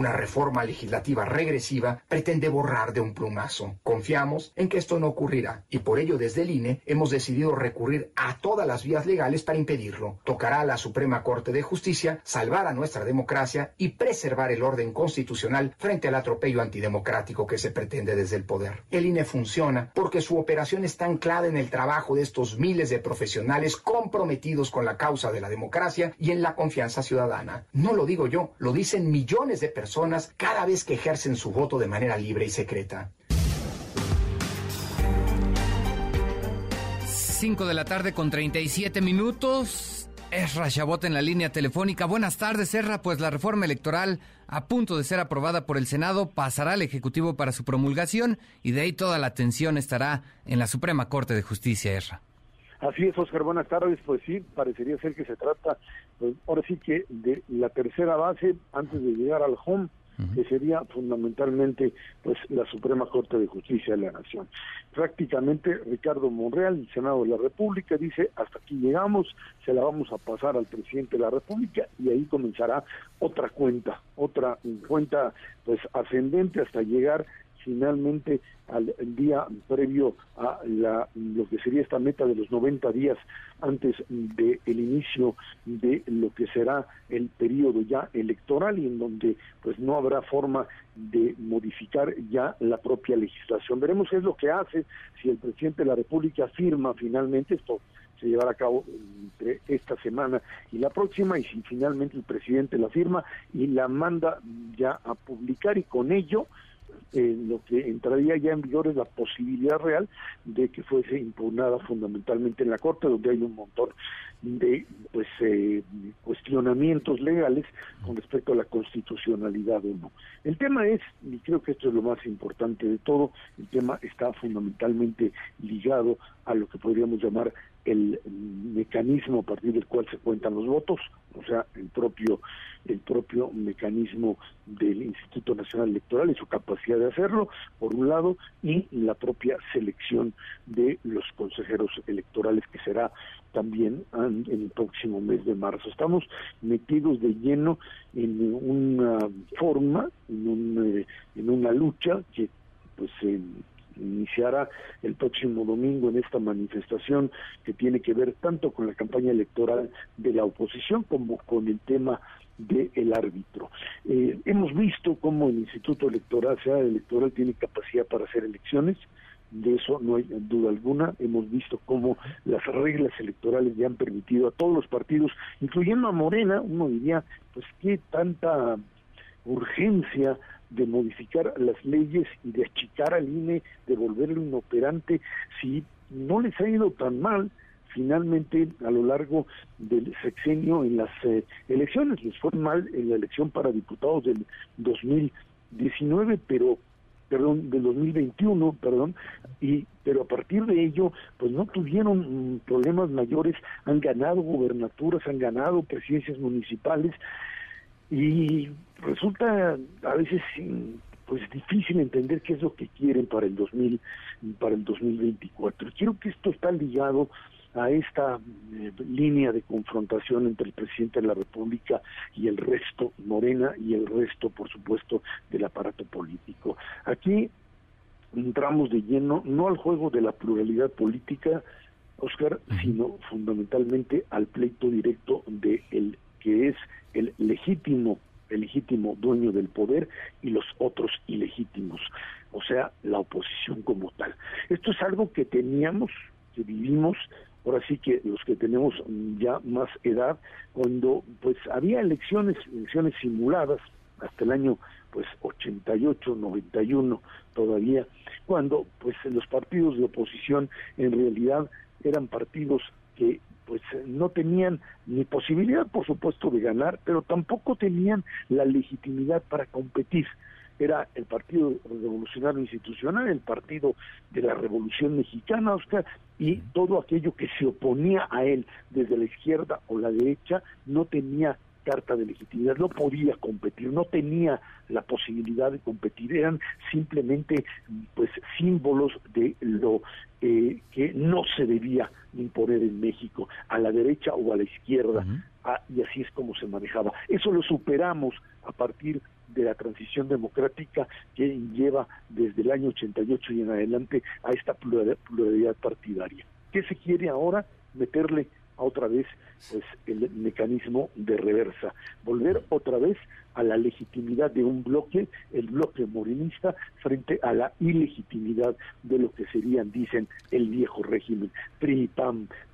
una reforma legislativa regresiva pretende borrar de un plumazo. Confiamos en que esto no ocurrirá y por ello desde el INE hemos decidido recurrir a todas las vías legales para impedirlo. Tocará a la Suprema Corte de Justicia salvar a nuestra democracia y preservar el orden constitucional frente al atropello antidemocrático que se pretende desde el poder. El INE funciona porque su operación está anclada en el trabajo de estos miles de profesionales comprometidos con la causa de la democracia y en la confianza ciudadana. No lo digo yo, lo dicen millones de personas personas cada vez que ejercen su voto de manera libre y secreta. 5 de la tarde con 37 minutos. Es Chabot en la línea telefónica. Buenas tardes, Erra. Pues la reforma electoral, a punto de ser aprobada por el Senado, pasará al Ejecutivo para su promulgación y de ahí toda la atención estará en la Suprema Corte de Justicia, Erra. Así es, Oscar, buenas tardes. Pues sí, parecería ser que se trata, pues, ahora sí que de la tercera base antes de llegar al home, que sería fundamentalmente pues la Suprema Corte de Justicia de la Nación. Prácticamente Ricardo Monreal, el Senado de la República, dice hasta aquí llegamos, se la vamos a pasar al presidente de la República y ahí comenzará otra cuenta, otra cuenta pues ascendente hasta llegar finalmente al día previo a la, lo que sería esta meta de los 90 días antes del el inicio de lo que será el periodo ya electoral y en donde pues no habrá forma de modificar ya la propia legislación. Veremos qué es lo que hace si el presidente de la República firma finalmente esto se llevará a cabo entre esta semana y la próxima y si finalmente el presidente la firma y la manda ya a publicar y con ello eh, lo que entraría ya en vigor es la posibilidad real de que fuese impugnada fundamentalmente en la Corte, donde hay un montón de pues eh, cuestionamientos legales con respecto a la constitucionalidad o no. El tema es, y creo que esto es lo más importante de todo, el tema está fundamentalmente ligado a lo que podríamos llamar el mecanismo a partir del cual se cuentan los votos, o sea, el propio el propio mecanismo del Instituto Nacional Electoral y su capacidad de hacerlo, por un lado, y la propia selección de los consejeros electorales que será también en el próximo mes de marzo. Estamos metidos de lleno en una forma, en, eh, en una lucha que pues iniciará el próximo domingo en esta manifestación que tiene que ver tanto con la campaña electoral de la oposición como con el tema del árbitro. Eh, hemos visto cómo el Instituto Electoral, sea electoral, tiene capacidad para hacer elecciones, de eso no hay duda alguna. Hemos visto cómo las reglas electorales ya han permitido a todos los partidos, incluyendo a Morena, uno diría, pues qué tanta urgencia de modificar las leyes y de achicar al INE, de volverlo inoperante, si no les ha ido tan mal finalmente a lo largo del sexenio en las eh, elecciones. Les fue mal en la elección para diputados del 2019, pero perdón, del 2021, perdón, y pero a partir de ello, pues no tuvieron mm, problemas mayores, han ganado gubernaturas, han ganado presidencias municipales y resulta a veces pues difícil entender qué es lo que quieren para el 2000 para el 2024. Quiero que esto está ligado a esta eh, línea de confrontación entre el presidente de la República y el resto, Morena, y el resto, por supuesto, del aparato político. Aquí entramos de lleno no al juego de la pluralidad política, Oscar, sino fundamentalmente al pleito directo de el que es el legítimo el legítimo dueño del poder y los otros ilegítimos, o sea, la oposición como tal. Esto es algo que teníamos, que vivimos, ahora sí que los que tenemos ya más edad, cuando pues había elecciones, elecciones simuladas hasta el año pues 88, 91 todavía, cuando pues los partidos de oposición en realidad eran partidos que pues no tenían ni posibilidad, por supuesto, de ganar, pero tampoco tenían la legitimidad para competir. Era el Partido Revolucionario Institucional, el Partido de la Revolución Mexicana, Oscar, y todo aquello que se oponía a él desde la izquierda o la derecha no tenía carta de legitimidad, no podía competir, no tenía la posibilidad de competir, eran simplemente pues símbolos de lo eh, que no se debía imponer en México, a la derecha o a la izquierda, y así es como se manejaba. Eso lo superamos a partir de la transición democrática que lleva desde el año 88 y en adelante a esta pluralidad partidaria. ¿Qué se quiere ahora? Meterle otra vez pues el mecanismo de reversa, volver otra vez a la legitimidad de un bloque, el bloque morinista, frente a la ilegitimidad de lo que serían, dicen, el viejo régimen, PRI,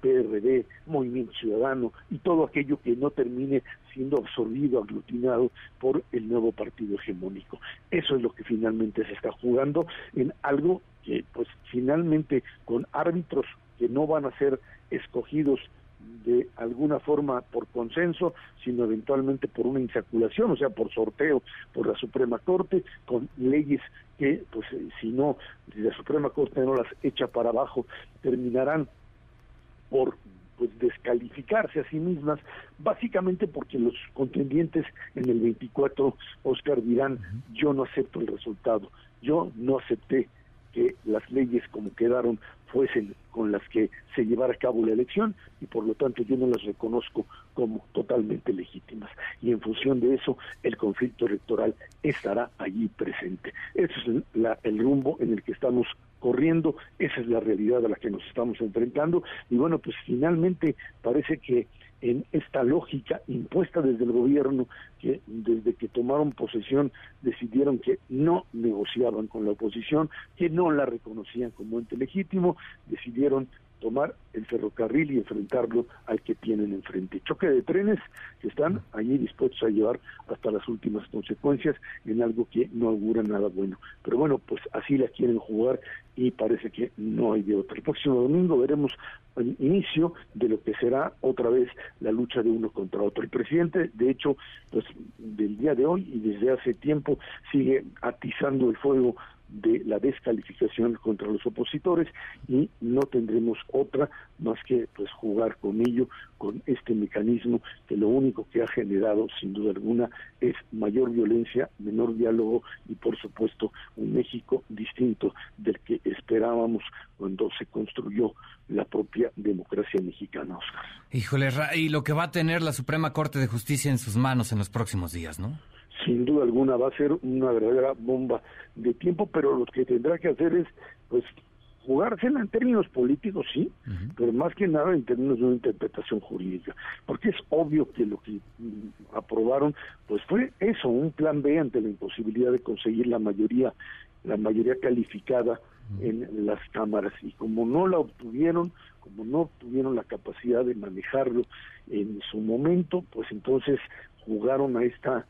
PRD, Movimiento Ciudadano y todo aquello que no termine siendo absorbido, aglutinado por el nuevo partido hegemónico. Eso es lo que finalmente se está jugando en algo que, pues, finalmente con árbitros que no van a ser escogidos de alguna forma por consenso, sino eventualmente por una insaculación, o sea, por sorteo por la Suprema Corte, con leyes que, pues, eh, si no, si la Suprema Corte no las echa para abajo, terminarán por pues descalificarse a sí mismas, básicamente porque los contendientes en el 24, Oscar, dirán, yo no acepto el resultado, yo no acepté que las leyes como quedaron fuesen con las que se llevara a cabo la elección y por lo tanto yo no las reconozco como totalmente legítimas. Y en función de eso, el conflicto electoral estará allí presente. Ese es el rumbo en el que estamos corriendo, esa es la realidad a la que nos estamos enfrentando y bueno, pues finalmente parece que en esta lógica impuesta desde el gobierno que desde que tomaron posesión decidieron que no negociaban con la oposición, que no la reconocían como ente legítimo, decidieron tomar el ferrocarril y enfrentarlo al que tienen enfrente. Choque de trenes que están allí dispuestos a llevar hasta las últimas consecuencias en algo que no augura nada bueno. Pero bueno, pues así la quieren jugar y parece que no hay de otra. El próximo domingo veremos el inicio de lo que será otra vez la lucha de uno contra otro. El presidente, de hecho, pues del día de hoy y desde hace tiempo sigue atizando el fuego de la descalificación contra los opositores y no tendremos otra más que pues jugar con ello con este mecanismo que lo único que ha generado sin duda alguna es mayor violencia, menor diálogo y por supuesto un México distinto del que esperábamos cuando se construyó la propia democracia mexicana, Oscar. Híjole, y lo que va a tener la Suprema Corte de Justicia en sus manos en los próximos días, ¿no? Sin duda alguna va a ser una verdadera bomba de tiempo, pero lo que tendrá que hacer es, pues, jugársela en términos políticos, sí, pero más que nada en términos de una interpretación jurídica, porque es obvio que lo que mm, aprobaron, pues fue eso, un plan B ante la imposibilidad de conseguir la mayoría, la mayoría calificada en las cámaras, y como no la obtuvieron, como no tuvieron la capacidad de manejarlo en su momento, pues entonces jugaron a esta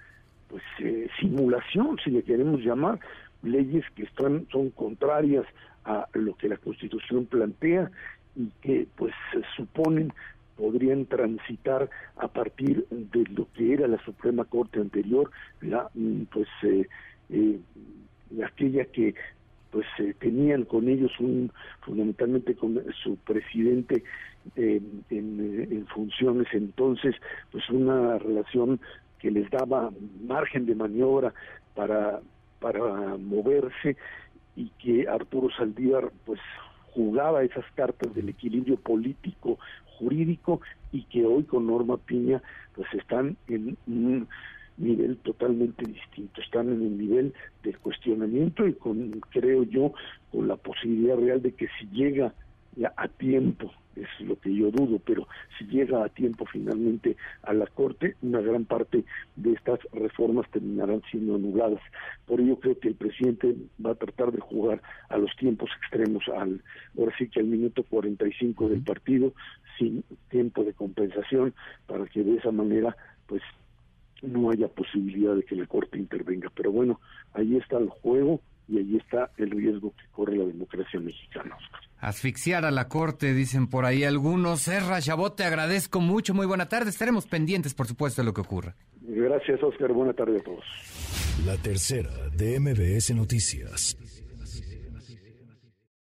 pues eh, simulación, si le queremos llamar, leyes que están son contrarias a lo que la Constitución plantea y que pues suponen podrían transitar a partir de lo que era la Suprema Corte anterior, la mm, pues eh, eh, aquella que pues tenían con ellos un fundamentalmente con su presidente en, en, funciones entonces pues una relación que les daba margen de maniobra para, para moverse y que Arturo Saldívar pues jugaba esas cartas del equilibrio político jurídico y que hoy con Norma Piña pues están en un nivel totalmente distinto, están en el nivel del cuestionamiento y con creo yo con la posibilidad real de que si llega a tiempo es lo que yo dudo, pero si llega a tiempo finalmente a la Corte, una gran parte de estas reformas terminarán siendo anuladas. Por ello creo que el presidente va a tratar de jugar a los tiempos extremos, al, ahora sí que al minuto 45 del partido, sin tiempo de compensación, para que de esa manera, pues, no haya posibilidad de que la Corte intervenga. Pero bueno, ahí está el juego y ahí está el riesgo que corre la democracia mexicana. Asfixiar a la corte, dicen por ahí algunos. Serra Chabot, te agradezco mucho. Muy buena tarde. Estaremos pendientes, por supuesto, de lo que ocurra. Gracias, Oscar. Buena tarde a todos. La tercera de MBS Noticias.